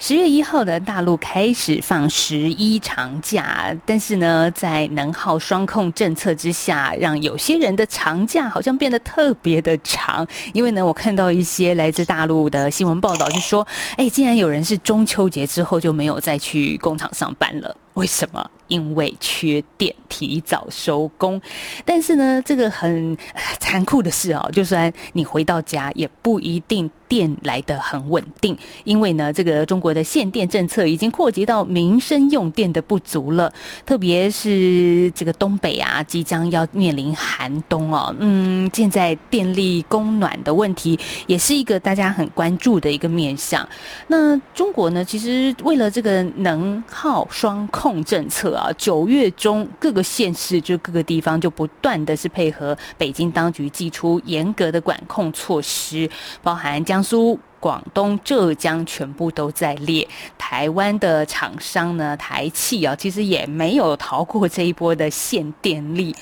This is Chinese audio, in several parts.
十月一号的大陆开始放十一长假，但是呢，在能耗双控政策之下，让有些人的长假好像变得特别的长。因为呢，我看到一些来自大陆的新闻报道，就说，哎，竟然有人是中秋节之后就没有再去工厂上班了。为什么？因为缺电，提早收工。但是呢，这个很残酷的事哦，就算你回到家，也不一定电来的很稳定。因为呢，这个中国我的限电政策已经扩及到民生用电的不足了。特别是这个东北啊，即将要面临寒冬哦。嗯，现在电力供暖的问题，也是一个大家很关注的一个面向。那中国呢，其实为了这个能耗双控政策。啊，九月中各个县市就各个地方就不断的是配合北京当局寄出严格的管控措施，包含江苏、广东、浙江全部都在列。台湾的厂商呢，台气啊，其实也没有逃过这一波的限电力。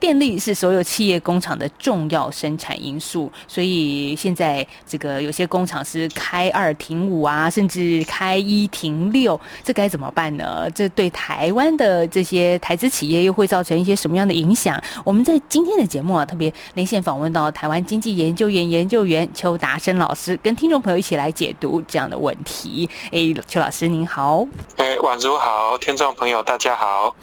电力是所有企业工厂的重要生产因素，所以现在这个有些工厂是开二停五啊，甚至开一停六，这该怎么办呢？这对台湾的这些台资企业又会造成一些什么样的影响？我们在今天的节目啊，特别连线访问到台湾经济研究院研究员邱达生老师，跟听众朋友一起来解读这样的问题。哎，邱老师您好。哎，宛如好，听众朋友大家好。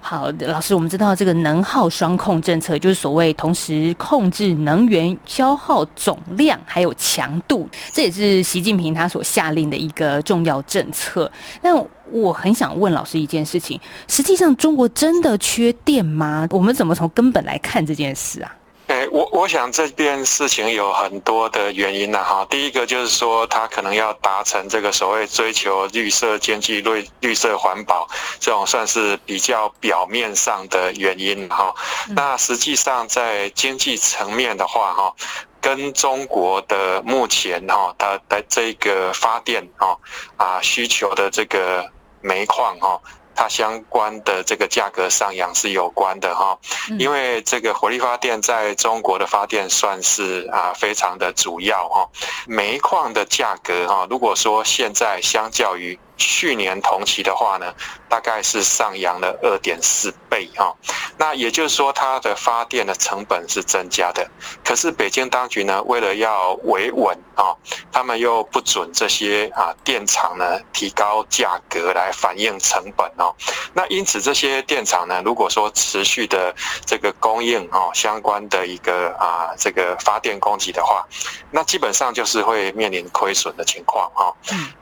好，老师，我们知道这个能耗双。控控政策就是所谓同时控制能源消耗总量还有强度，这也是习近平他所下令的一个重要政策。那我很想问老师一件事情：实际上中国真的缺电吗？我们怎么从根本来看这件事啊？哎，我我想这件事情有很多的原因呢，哈。第一个就是说，他可能要达成这个所谓追求绿色经济、绿绿色环保这种算是比较表面上的原因，哈。那实际上在经济层面的话，哈，跟中国的目前哈它的这个发电哈啊需求的这个煤矿哈。它相关的这个价格上扬是有关的哈，因为这个火力发电在中国的发电算是啊非常的主要哈，煤矿的价格哈，如果说现在相较于。去年同期的话呢，大概是上扬了二点四倍哈，那也就是说它的发电的成本是增加的。可是北京当局呢，为了要维稳啊，他们又不准这些啊电厂呢提高价格来反映成本哦。那因此这些电厂呢，如果说持续的这个供应哦相关的一个啊这个发电供给的话，那基本上就是会面临亏损的情况哈。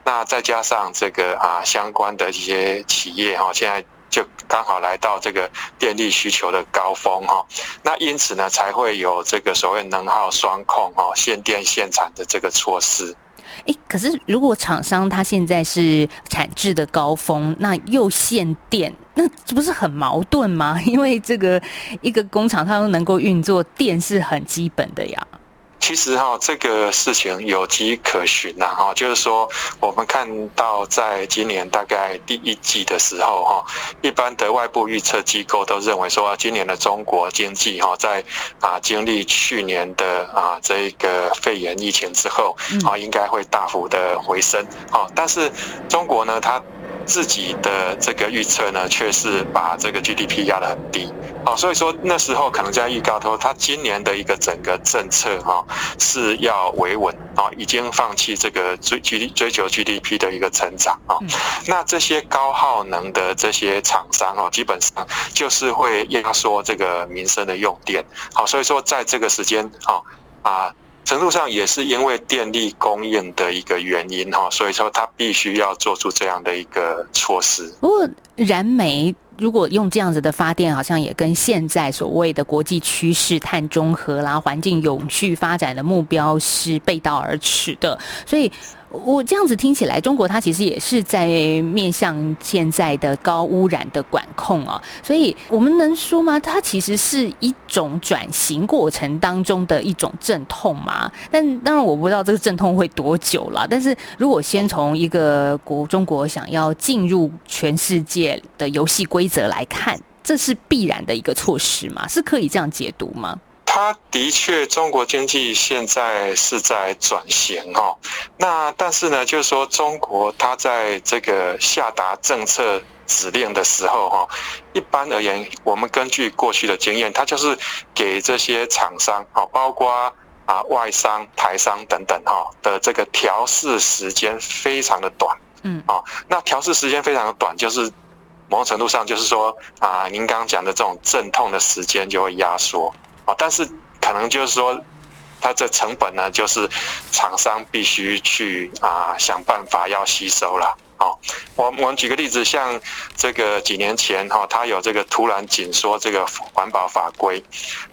那再加上这个。啊，相关的一些企业哈，现在就刚好来到这个电力需求的高峰哈，那因此呢，才会有这个所谓能耗双控哈，限电限产的这个措施。哎，可是如果厂商他现在是产制的高峰，那又限电，那这不是很矛盾吗？因为这个一个工厂它都能够运作，电是很基本的呀。其实哈，这个事情有迹可循呐哈，就是说我们看到在今年大概第一季的时候哈，一般的外部预测机构都认为说，今年的中国经济哈，在啊经历去年的啊这个肺炎疫情之后啊，应该会大幅的回升啊，但是中国呢，它自己的这个预测呢，却是把这个 GDP 压得很低，好，所以说那时候可能在预告说，他今年的一个整个政策哈是要维稳啊，已经放弃这个追 G 追求 GDP 的一个成长啊。那这些高耗能的这些厂商哦，基本上就是会压缩这个民生的用电，好，所以说在这个时间啊啊。程度上也是因为电力供应的一个原因哈，所以说他必须要做出这样的一个措施。不过燃煤如果用这样子的发电，好像也跟现在所谓的国际趋势碳中和啦、环境永续发展的目标是背道而驰的。所以我这样子听起来，中国它其实也是在面向现在的高污染的管控啊，所以我们能说吗？它其实是一种转型过程当中的一种阵痛吗？但当然我不知道这个阵痛会多久了。但是如果先从一个国中国想要进入全世界的游戏规则来看，这是必然的一个措施吗？是可以这样解读吗？它的确，中国经济现在是在转型哈。那但是呢，就是说中国它在这个下达政策指令的时候哈，一般而言，我们根据过去的经验，它就是给这些厂商啊，包括啊外商、台商等等哈的这个调试时间非常的短。嗯啊，那调试时间非常的短，就是某种程度上就是说啊，您刚刚讲的这种阵痛的时间就会压缩。啊，但是可能就是说，它这成本呢，就是厂商必须去啊想办法要吸收了。好，我我们举个例子，像这个几年前哈，它有这个突然紧缩这个环保法规，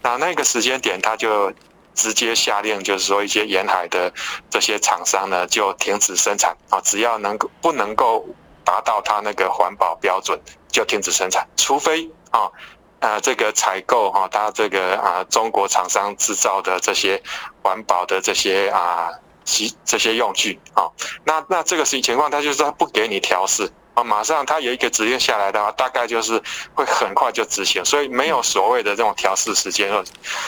那那个时间点，它就直接下令，就是说一些沿海的这些厂商呢，就停止生产啊，只要能够不能够达到它那个环保标准，就停止生产，除非啊。啊，这个采购哈，它这个啊，中国厂商制造的这些环保的这些啊，其这些用具啊，那那这个情情况，它就是它不给你调试啊，马上它有一个指令下来的话，大概就是会很快就执行，所以没有所谓的这种调试时间，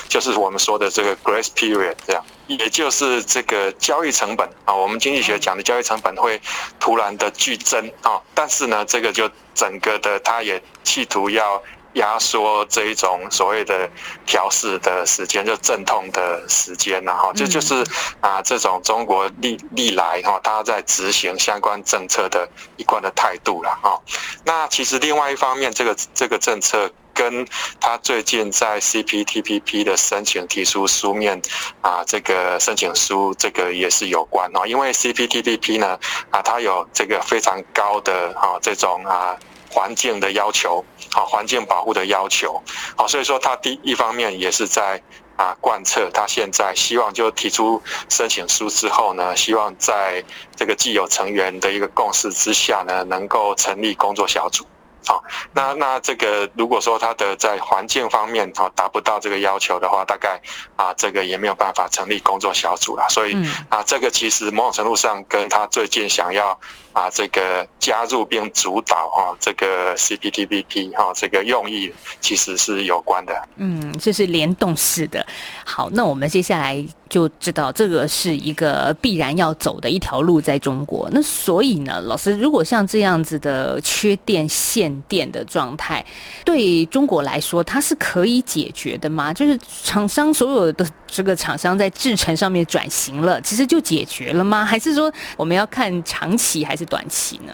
就是我们说的这个 grace period 这样，也就是这个交易成本啊，我们经济学讲的交易成本会突然的剧增啊，但是呢，这个就整个的它也企图要。压缩这一种所谓的调试的时间，就阵痛的时间，然后这就是啊，这种中国历历来哈，他在执行相关政策的一贯的态度了哈。那其实另外一方面，这个这个政策跟他最近在 CPTPP 的申请提出书面啊，这个申请书这个也是有关哦，因为 CPTPP 呢啊，它有这个非常高的啊这种啊。环境的要求，好，环境保护的要求，好，所以说他第一方面也是在啊贯彻他现在希望就提出申请书之后呢，希望在这个既有成员的一个共识之下呢，能够成立工作小组。好，那那这个如果说他的在环境方面啊达不到这个要求的话，大概啊这个也没有办法成立工作小组了。所以啊这个其实某种程度上跟他最近想要啊这个加入并主导哈这个 CPTPP 哈这个用意其实是有关的。嗯，这是联动式的。好，那我们接下来。就知道这个是一个必然要走的一条路，在中国。那所以呢，老师，如果像这样子的缺电限电的状态，对中国来说，它是可以解决的吗？就是厂商所有的这个厂商在制程上面转型了，其实就解决了吗？还是说我们要看长期还是短期呢？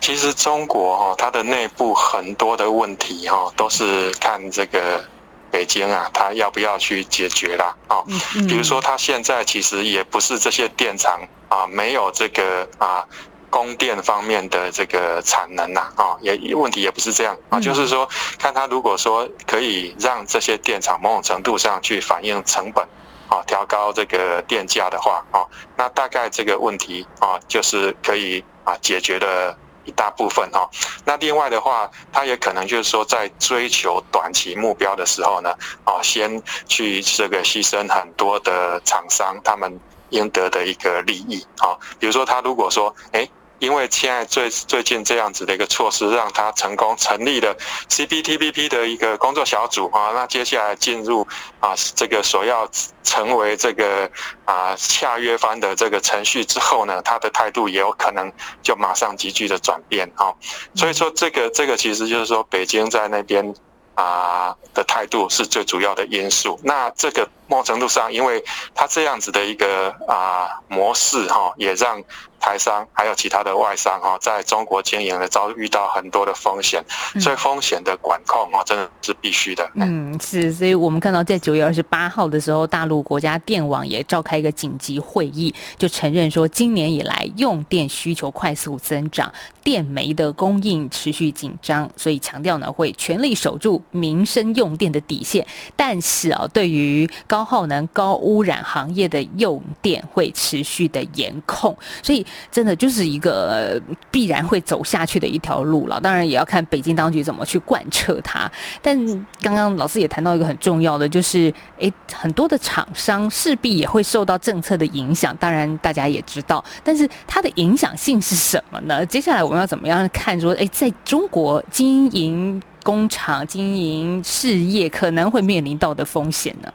其实中国哈，它的内部很多的问题哈，都是看这个。北京啊，它要不要去解决啦？啊，比如说它现在其实也不是这些电厂啊，没有这个啊供电方面的这个产能呐，啊，也问题也不是这样啊，就是说看他如果说可以让这些电厂某种程度上去反映成本，啊，调高这个电价的话，啊，那大概这个问题啊，就是可以啊解决的。一大部分哈，那另外的话，他也可能就是说，在追求短期目标的时候呢，啊，先去这个牺牲很多的厂商他们应得的一个利益啊，比如说他如果说，哎。因为现在最最近这样子的一个措施，让他成功成立了 CPTPP 的一个工作小组啊，那接下来进入啊这个所要成为这个啊下约方的这个程序之后呢，他的态度也有可能就马上急剧的转变啊，所以说这个这个其实就是说北京在那边啊的态度是最主要的因素。那这个某种程度上，因为他这样子的一个啊模式哈，也让。台商还有其他的外商哈，在中国经营呢，遭遇到很多的风险，所以风险的管控哈，真的是必须的。嗯，是，所以我们看到在九月二十八号的时候，大陆国家电网也召开一个紧急会议，就承认说，今年以来用电需求快速增长，电煤的供应持续紧张，所以强调呢，会全力守住民生用电的底线。但是啊，对于高高耗能、高污染行业的用电会持续的严控，所以真的就是一个必然会走下去的一条路了。当然也要看北京当局怎么去贯彻它。但刚刚老师也谈到一个很重要的，就是诶，很多的厂商势必也会受到政策的影响。当然大家也知道，但是它的影响性是什么呢？接下来我们要怎么样看？说诶，在中国经营工厂、经营事业可能会面临到的风险呢？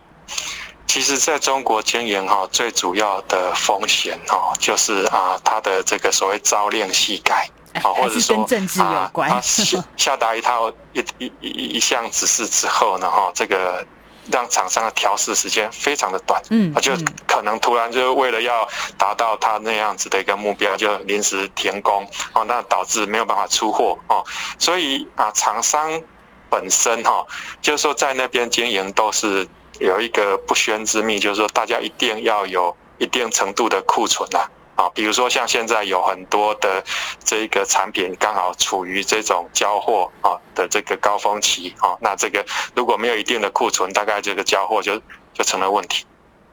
其实，在中国经营哈，最主要的风险哈，就是啊，它的这个所谓朝令夕改啊，或者说跟政治有关。下下达一套一一一一项指示之后呢，哈，这个让厂商的调试时间非常的短，嗯，就可能突然就为了要达到他那样子的一个目标，就临时停工哦，那导致没有办法出货哦，所以啊，厂商本身哈，就是说在那边经营都是。有一个不宣之秘，就是说大家一定要有一定程度的库存呐，啊，比如说像现在有很多的这个产品刚好处于这种交货啊的这个高峰期啊，那这个如果没有一定的库存，大概这个交货就就成了问题。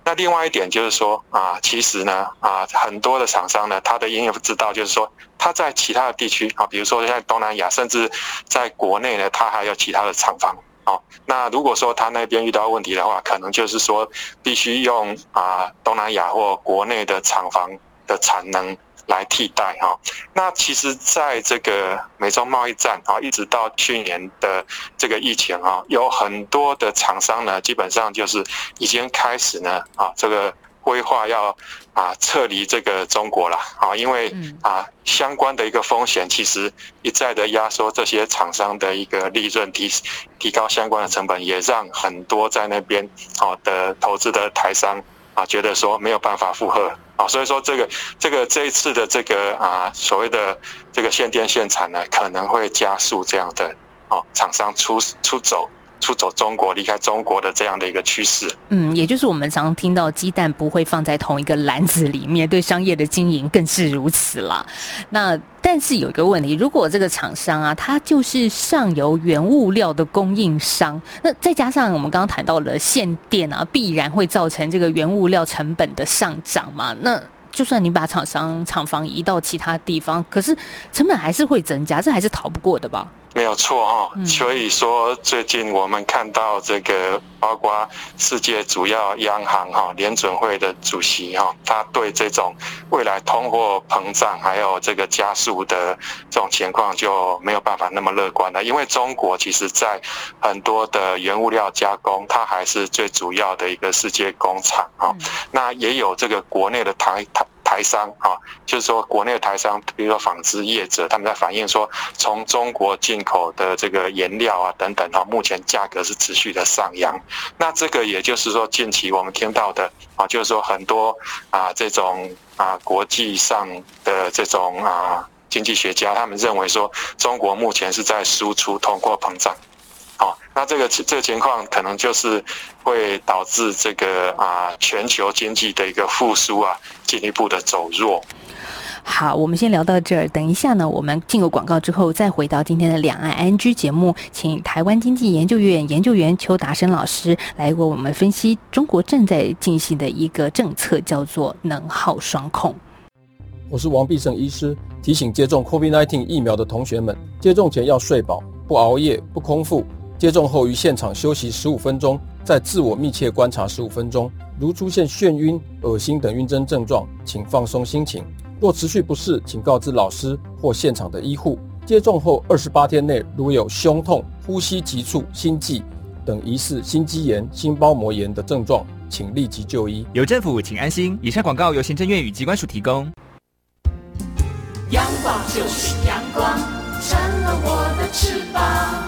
那另外一点就是说啊，其实呢啊，很多的厂商呢，他的营业知道就是说他在其他的地区啊，比如说像东南亚，甚至在国内呢，他还有其他的厂房。哦，那如果说他那边遇到问题的话，可能就是说必须用啊东南亚或国内的厂房的产能来替代哈。那其实在这个美中贸易战啊，一直到去年的这个疫情啊，有很多的厂商呢，基本上就是已经开始呢啊这个。规划要啊撤离这个中国了啊，因为啊相关的一个风险，其实一再的压缩这些厂商的一个利润，提提高相关的成本，也让很多在那边啊的投资的台商啊觉得说没有办法负荷啊，所以说这个这个这一次的这个啊所谓的这个限电限产呢，可能会加速这样的啊厂商出出走。出走中国、离开中国的这样的一个趋势，嗯，也就是我们常听到鸡蛋不会放在同一个篮子里面，对商业的经营更是如此了。那但是有一个问题，如果这个厂商啊，它就是上游原物料的供应商，那再加上我们刚刚谈到了限电啊，必然会造成这个原物料成本的上涨嘛？那就算你把厂商厂房移到其他地方，可是成本还是会增加，这还是逃不过的吧？没有错哈，所以说最近我们看到这个，包括世界主要央行哈联准会的主席哈，他对这种未来通货膨胀还有这个加速的这种情况就没有办法那么乐观了，因为中国其实在很多的原物料加工，它还是最主要的一个世界工厂啊，那也有这个国内的台台。台商啊，就是说国内的台商，比如说纺织业者，他们在反映说，从中国进口的这个原料啊等等啊，目前价格是持续的上扬。那这个也就是说，近期我们听到的啊，就是说很多啊这种啊国际上的这种啊经济学家，他们认为说，中国目前是在输出通货膨胀。好，那这个这个情况可能就是会导致这个啊全球经济的一个复苏啊进一步的走弱。好，我们先聊到这儿。等一下呢，我们进入广告之后，再回到今天的两岸安居节目，请台湾经济研究院研究员邱达生老师来为我们分析中国正在进行的一个政策，叫做能耗双控。我是王必胜医师，提醒接种 COVID-19 疫苗的同学们，接种前要睡饱，不熬夜，不空腹。接种后于现场休息十五分钟，再自我密切观察十五分钟。如出现眩晕、恶心等晕针症状，请放松心情。若持续不适，请告知老师或现场的医护。接种后二十八天内如有胸痛、呼吸急促、心悸等疑似心肌炎、心包膜炎的症状，请立即就医。有政府，请安心。以上广告由行政院与机关署提供。阳光就是阳光，成了我的翅膀。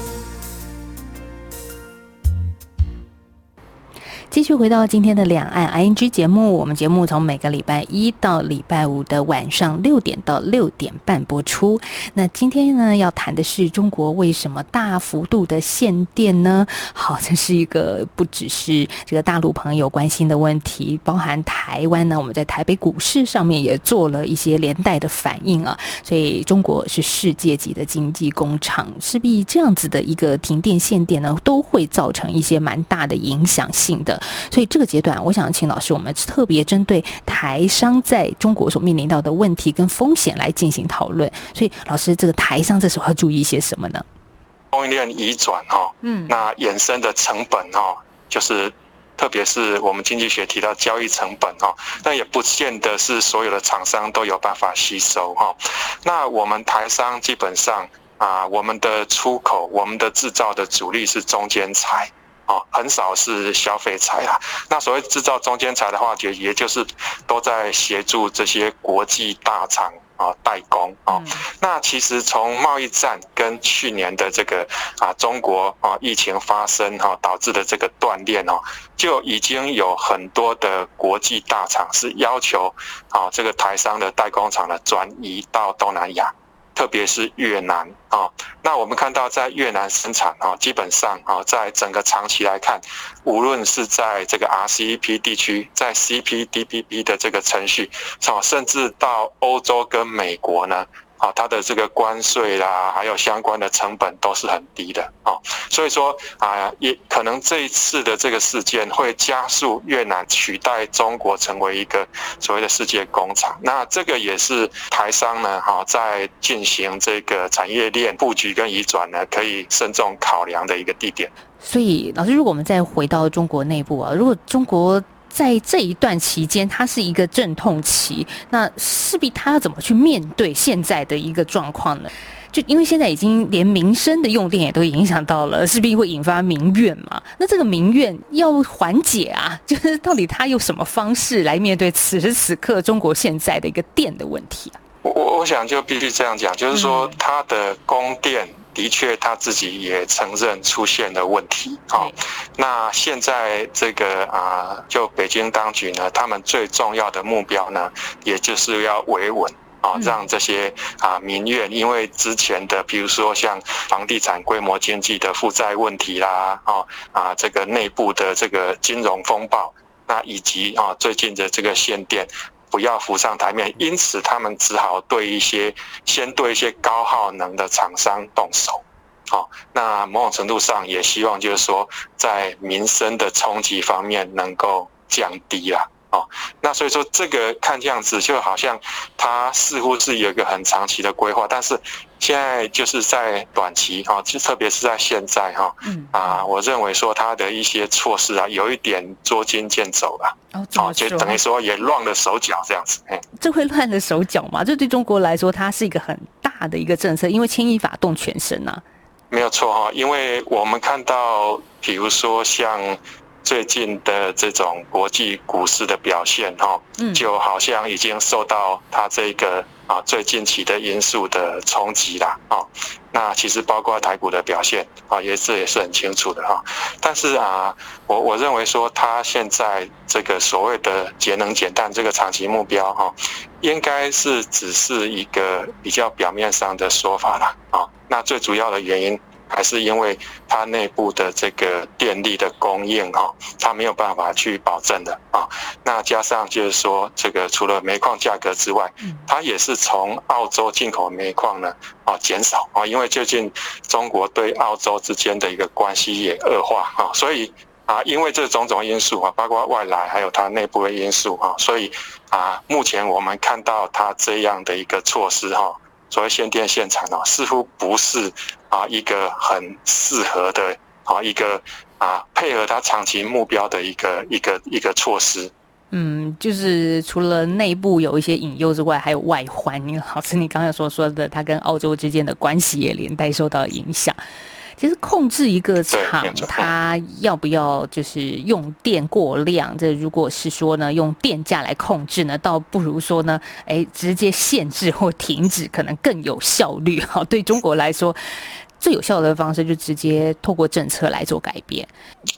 继续回到今天的两岸 I N G 节目，我们节目从每个礼拜一到礼拜五的晚上六点到六点半播出。那今天呢，要谈的是中国为什么大幅度的限电呢？好，这是一个不只是这个大陆朋友关心的问题，包含台湾呢，我们在台北股市上面也做了一些连带的反应啊。所以中国是世界级的经济工厂，势必这样子的一个停电限电呢，都会造成一些蛮大的影响性的。所以这个阶段，我想请老师，我们特别针对台商在中国所面临到的问题跟风险来进行讨论。所以，老师，这个台商这时候要注意一些什么呢？供应链移转哈，嗯，那衍生的成本哈，就是特别是我们经济学提到交易成本哈，那也不见得是所有的厂商都有办法吸收哈。那我们台商基本上啊，我们的出口、我们的制造的主力是中间材。哦，很少是消费财啦。那所谓制造中间材的话，就也就是都在协助这些国际大厂啊代工啊。那其实从贸易战跟去年的这个啊中国啊疫情发生哈导致的这个断裂哦，就已经有很多的国际大厂是要求啊这个台商的代工厂呢转移到东南亚。特别是越南啊，那我们看到在越南生产啊，基本上啊，在整个长期来看，无论是在这个 RCEP 地区，在 C P D P B 的这个程序，甚至到欧洲跟美国呢。啊，它的这个关税啦，还有相关的成本都是很低的啊，所以说啊，也可能这一次的这个事件会加速越南取代中国成为一个所谓的世界工厂。那这个也是台商呢，哈，在进行这个产业链布局跟移转呢，可以慎重考量的一个地点。所以，老师，如果我们再回到中国内部啊，如果中国。在这一段期间，它是一个阵痛期，那势必他要怎么去面对现在的一个状况呢？就因为现在已经连民生的用电也都影响到了，势必会引发民怨嘛。那这个民怨要缓解啊，就是到底他用什么方式来面对此时此刻中国现在的一个电的问题啊？我我我想就必须这样讲，就是说它的供电。的确，他自己也承认出现了问题。好，那现在这个啊，就北京当局呢，他们最重要的目标呢，也就是要维稳啊，让这些啊民怨，因为之前的，比如说像房地产规模经济的负债问题啦，啊啊，这个内部的这个金融风暴，那以及啊最近的这个限电。不要浮上台面，因此他们只好对一些先对一些高耗能的厂商动手，好，那某种程度上也希望就是说，在民生的冲击方面能够降低了。哦，那所以说这个看这样子就好像它似乎是有一个很长期的规划，但是现在就是在短期哈，就特别是在现在哈，嗯啊，我认为说他的一些措施啊，有一点捉襟见肘了，哦，就等于说也乱了手脚这样子，哎，这会乱了手脚吗？这对中国来说，它是一个很大的一个政策，因为牵一发动全身呐。没有错哈，因为我们看到，比如说像。最近的这种国际股市的表现，哈，就好像已经受到它这个啊最近期的因素的冲击了，啊，那其实包括台股的表现，啊，也是也是很清楚的，哈。但是啊，我我认为说，它现在这个所谓的节能减碳这个长期目标，哈，应该是只是一个比较表面上的说法了，啊，那最主要的原因。还是因为它内部的这个电力的供应哈，它没有办法去保证的啊。那加上就是说，这个除了煤矿价格之外，它也是从澳洲进口煤矿呢啊减少啊，因为最近中国对澳洲之间的一个关系也恶化啊，所以啊，因为这种种因素啊，包括外来还有它内部的因素哈，所以啊，目前我们看到它这样的一个措施哈。所谓限电限产啊，似乎不是啊一个很适合的啊一个啊配合它长期目标的一个一个一个措施。嗯，就是除了内部有一些引诱之外，还有外环。老师，你刚才所说的，它跟澳洲之间的关系也连带受到影响。其实控制一个厂，它要不要就是用电过量？这如果是说呢，用电价来控制呢，倒不如说呢，哎，直接限制或停止，可能更有效率。哈，对中国来说，最有效的方式就直接透过政策来做改变。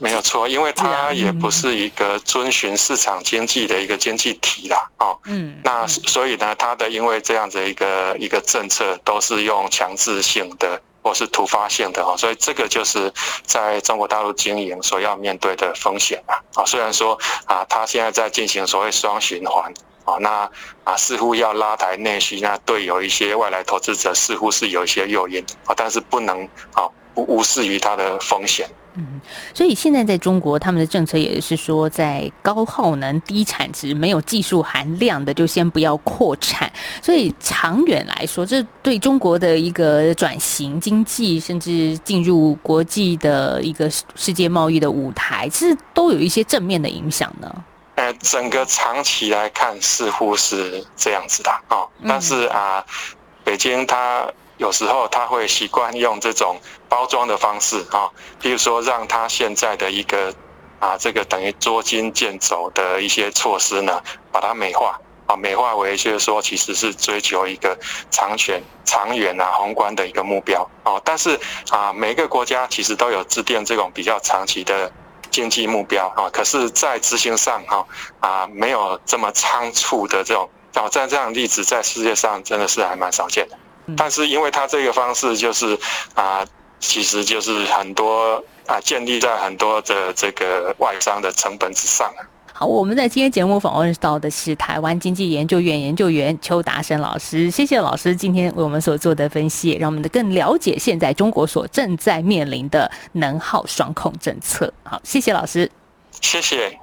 没有错，因为它也不是一个遵循市场经济的一个经济体啦，哦，嗯，那所以呢，它的因为这样子一个一个政策都是用强制性的或是突发性的哦，所以这个就是在中国大陆经营所要面对的风险啊，啊，虽然说啊，它现在在进行所谓双循环。啊，那啊，似乎要拉抬内需，那对有一些外来投资者似乎是有一些诱因啊，但是不能啊，不无视于它的风险。嗯，所以现在在中国，他们的政策也是说，在高耗能、低产值、没有技术含量的，就先不要扩产。所以长远来说，这对中国的一个转型经济，甚至进入国际的一个世界贸易的舞台，其实都有一些正面的影响呢。呃，整个长期来看似乎是这样子的啊，但是啊，北京它有时候他会习惯用这种包装的方式啊，比如说让他现在的一个啊，这个等于捉襟见肘的一些措施呢，把它美化啊，美化为就是说其实是追求一个长远、长远啊、宏观的一个目标哦，但是啊，每个国家其实都有制定这种比较长期的。经济目标啊，可是，在执行上哈啊，没有这么仓促的这种挑战，这样的例子在世界上真的是还蛮少见的。但是，因为他这个方式就是啊，其实就是很多啊，建立在很多的这个外商的成本之上好，我们在今天节目访问到的是台湾经济研究院研究员邱达生老师，谢谢老师今天为我们所做的分析，让我们的更了解现在中国所正在面临的能耗双控政策。好，谢谢老师，谢谢。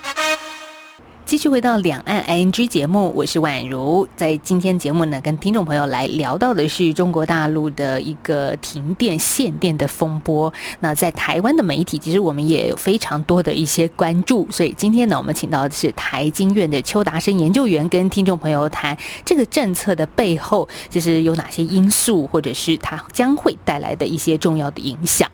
继续回到两岸 ING 节目，我是宛如。在今天节目呢，跟听众朋友来聊到的是中国大陆的一个停电限电的风波。那在台湾的媒体，其实我们也有非常多的一些关注。所以今天呢，我们请到的是台经院的邱达生研究员，跟听众朋友谈这个政策的背后，就是有哪些因素，或者是它将会带来的一些重要的影响。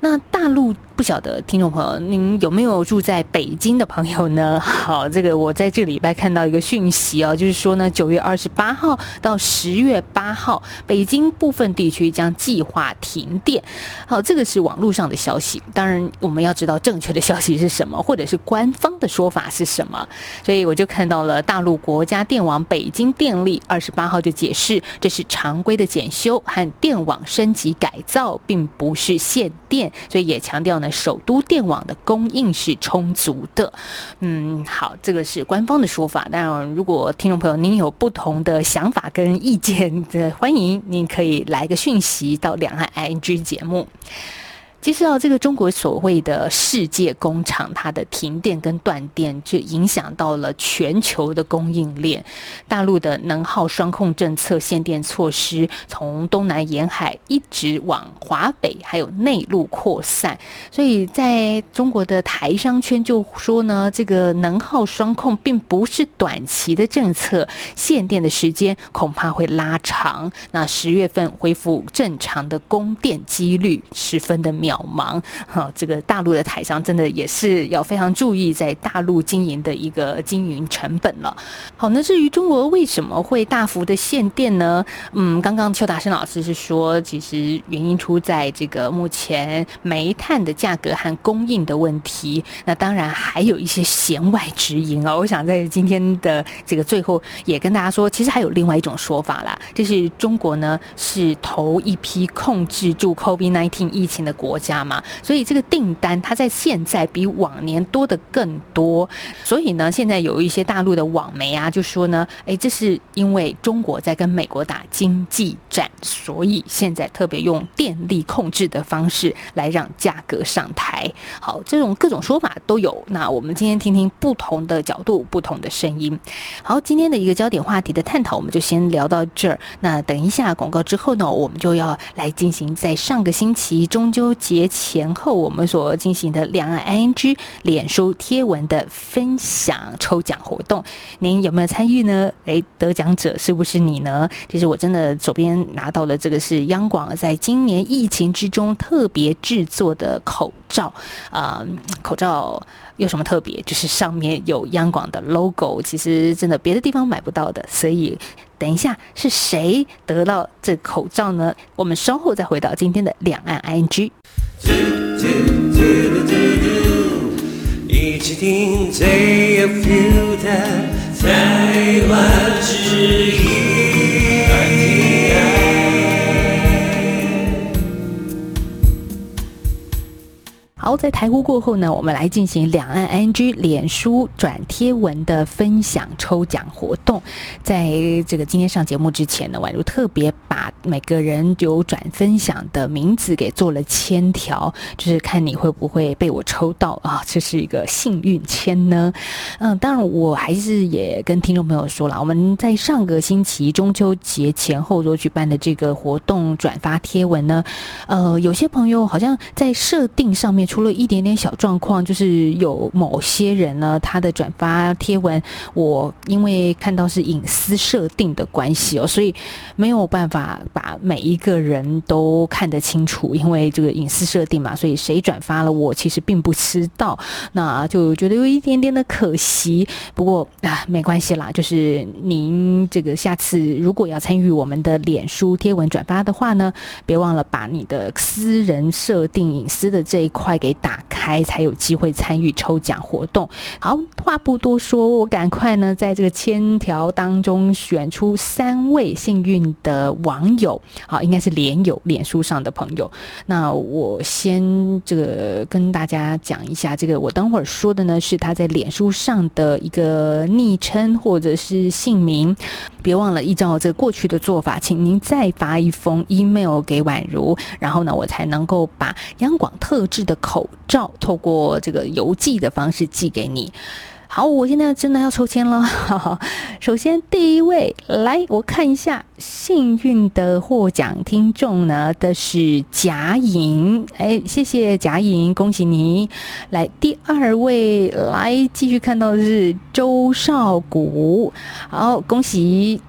那大陆不晓得听众朋友，您有没有住在北京的朋友呢？好，这个我在这个礼拜看到一个讯息哦，就是说呢，九月二十八号到十月八号，北京部分地区将计划停电。好，这个是网络上的消息，当然我们要知道正确的消息是什么，或者是官方的说法是什么。所以我就看到了大陆国家电网北京电力二十八号就解释，这是常规的检修和电网升级改造，并不是限电。所以也强调呢，首都电网的供应是充足的。嗯，好，这个是官方的说法。那，如果听众朋友您有不同的想法跟意见的，欢迎您可以来个讯息到两岸 ING 节目。其实啊，这个中国所谓的世界工厂，它的停电跟断电，就影响到了全球的供应链。大陆的能耗双控政策限电措施，从东南沿海一直往华北还有内陆扩散。所以在中国的台商圈就说呢，这个能耗双控并不是短期的政策，限电的时间恐怕会拉长。那十月份恢复正常的供电几率十分的渺。渺茫哈，这个大陆的台商真的也是要非常注意在大陆经营的一个经营成本了。好，那至于中国为什么会大幅的限电呢？嗯，刚刚邱达生老师是说，其实原因出在这个目前煤炭的价格和供应的问题。那当然还有一些弦外之音啊。我想在今天的这个最后也跟大家说，其实还有另外一种说法啦，就是中国呢是头一批控制住 COVID-19 疫情的国。家嘛，所以这个订单它在现在比往年多的更多。所以呢，现在有一些大陆的网媒啊，就说呢，哎，这是因为中国在跟美国打经济战，所以现在特别用电力控制的方式来让价格上台。好，这种各种说法都有。那我们今天听听不同的角度、不同的声音。好，今天的一个焦点话题的探讨，我们就先聊到这儿。那等一下广告之后呢，我们就要来进行在上个星期中秋节前后我们所进行的两岸 ING 脸书贴文的分享抽奖活动。您有没有参与呢？诶，得奖者是不是你呢？其实我真的左边拿到的这个是央广在今年疫情之中特别制作的口罩啊，口罩。有什么特别？就是上面有央广的 logo，其实真的别的地方买不到的。所以等一下是谁得到这口罩呢？我们稍后再回到今天的两岸 ING。嘟嘟嘟嘟嘟嘟一起听最有 feel 的台湾之音。好，在台呼过后呢，我们来进行两岸 NG 脸书转贴文的分享抽奖活动。在这个今天上节目之前呢，宛如特别把每个人有转分享的名字给做了签条，就是看你会不会被我抽到啊，这是一个幸运签呢。嗯，当然我还是也跟听众朋友说了，我们在上个星期中秋节前后所举办的这个活动转发贴文呢，呃，有些朋友好像在设定上面出。出了一点点小状况，就是有某些人呢，他的转发贴文，我因为看到是隐私设定的关系哦，所以没有办法把每一个人都看得清楚，因为这个隐私设定嘛，所以谁转发了我其实并不知道，那就觉得有一点点的可惜。不过啊，没关系啦，就是您这个下次如果要参与我们的脸书贴文转发的话呢，别忘了把你的私人设定隐私的这一块给。打开才有机会参与抽奖活动。好，话不多说，我赶快呢，在这个签条当中选出三位幸运的网友，好，应该是连友，脸书上的朋友。那我先这个跟大家讲一下，这个我等会儿说的呢，是他在脸书上的一个昵称或者是姓名。别忘了依照这过去的做法，请您再发一封 email 给宛如，然后呢，我才能够把央广特制的口。罩透过这个邮寄的方式寄给你。好，我现在真的要抽签了。首先，第一位来，我看一下幸运的获奖听众呢，的是贾颖。哎，谢谢贾颖，恭喜你！来，第二位来，继续看到的是周少谷。好，恭喜！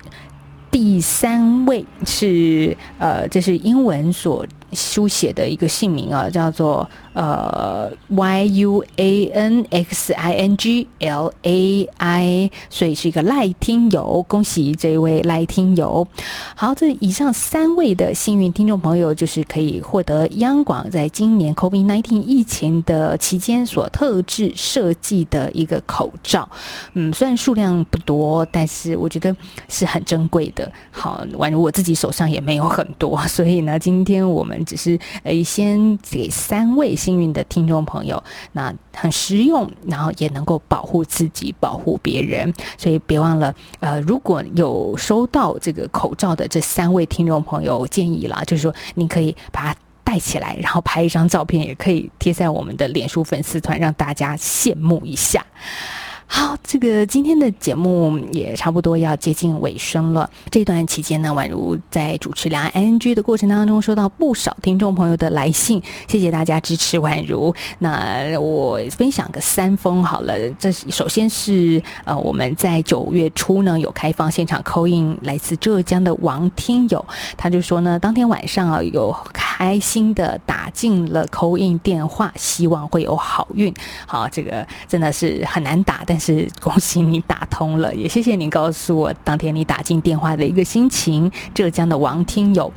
第三位是呃，这是英文所书写的一个姓名啊，叫做。呃，Y U A N X I N G L A I，所以是一个赖听友，恭喜这位赖听友。好，这以上三位的幸运听众朋友，就是可以获得央广在今年 COVID-19 疫情的期间所特制设计的一个口罩。嗯，虽然数量不多，但是我觉得是很珍贵的。好，宛如我自己手上也没有很多，所以呢，今天我们只是呃，先给三位。幸运的听众朋友，那很实用，然后也能够保护自己、保护别人，所以别忘了，呃，如果有收到这个口罩的这三位听众朋友，建议啦，就是说，你可以把它戴起来，然后拍一张照片，也可以贴在我们的脸书粉丝团，让大家羡慕一下。好，这个今天的节目也差不多要接近尾声了。这段期间呢，宛如在主持两岸 NG 的过程当中，收到不少听众朋友的来信，谢谢大家支持宛如。那我分享个三封好了。这首先是呃，我们在九月初呢有开放现场扣印，来自浙江的王听友，他就说呢，当天晚上啊有开心的打进了扣印电话，希望会有好运。好，这个真的是很难打，但是。恭喜你打通了，也谢谢你告诉我当天你打进电话的一个心情。浙江的王听友，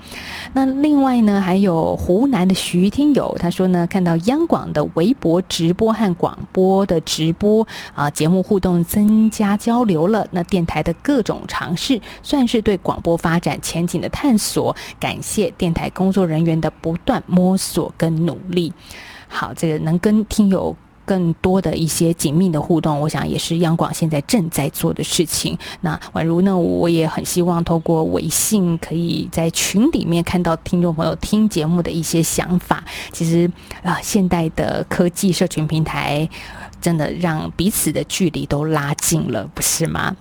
那另外呢，还有湖南的徐听友，他说呢，看到央广的微博直播和广播的直播啊，节目互动增加交流了。那电台的各种尝试，算是对广播发展前景的探索。感谢电台工作人员的不断摸索跟努力。好，这个能跟听友。更多的一些紧密的互动，我想也是央广现在正在做的事情。那宛如呢，我也很希望透过微信，可以在群里面看到听众朋友听节目的一些想法。其实啊，现代的科技社群平台，真的让彼此的距离都拉近了，不是吗？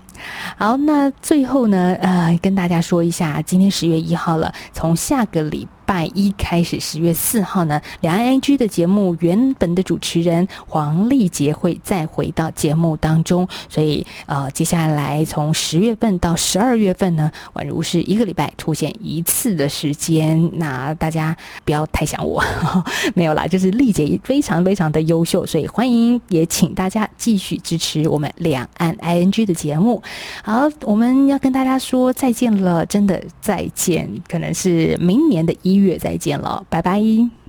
好，那最后呢，呃，跟大家说一下，今天十月一号了，从下个礼。一开始，十月四号呢，两岸 NG 的节目原本的主持人黄丽杰会再回到节目当中，所以呃，接下来从十月份到十二月份呢，宛如是一个礼拜出现一次的时间，那大家不要太想我，没有啦，就是丽姐非常非常的优秀，所以欢迎也请大家继续支持我们两岸 ING 的节目。好，我们要跟大家说再见了，真的再见，可能是明年的一月。月再见了，拜拜。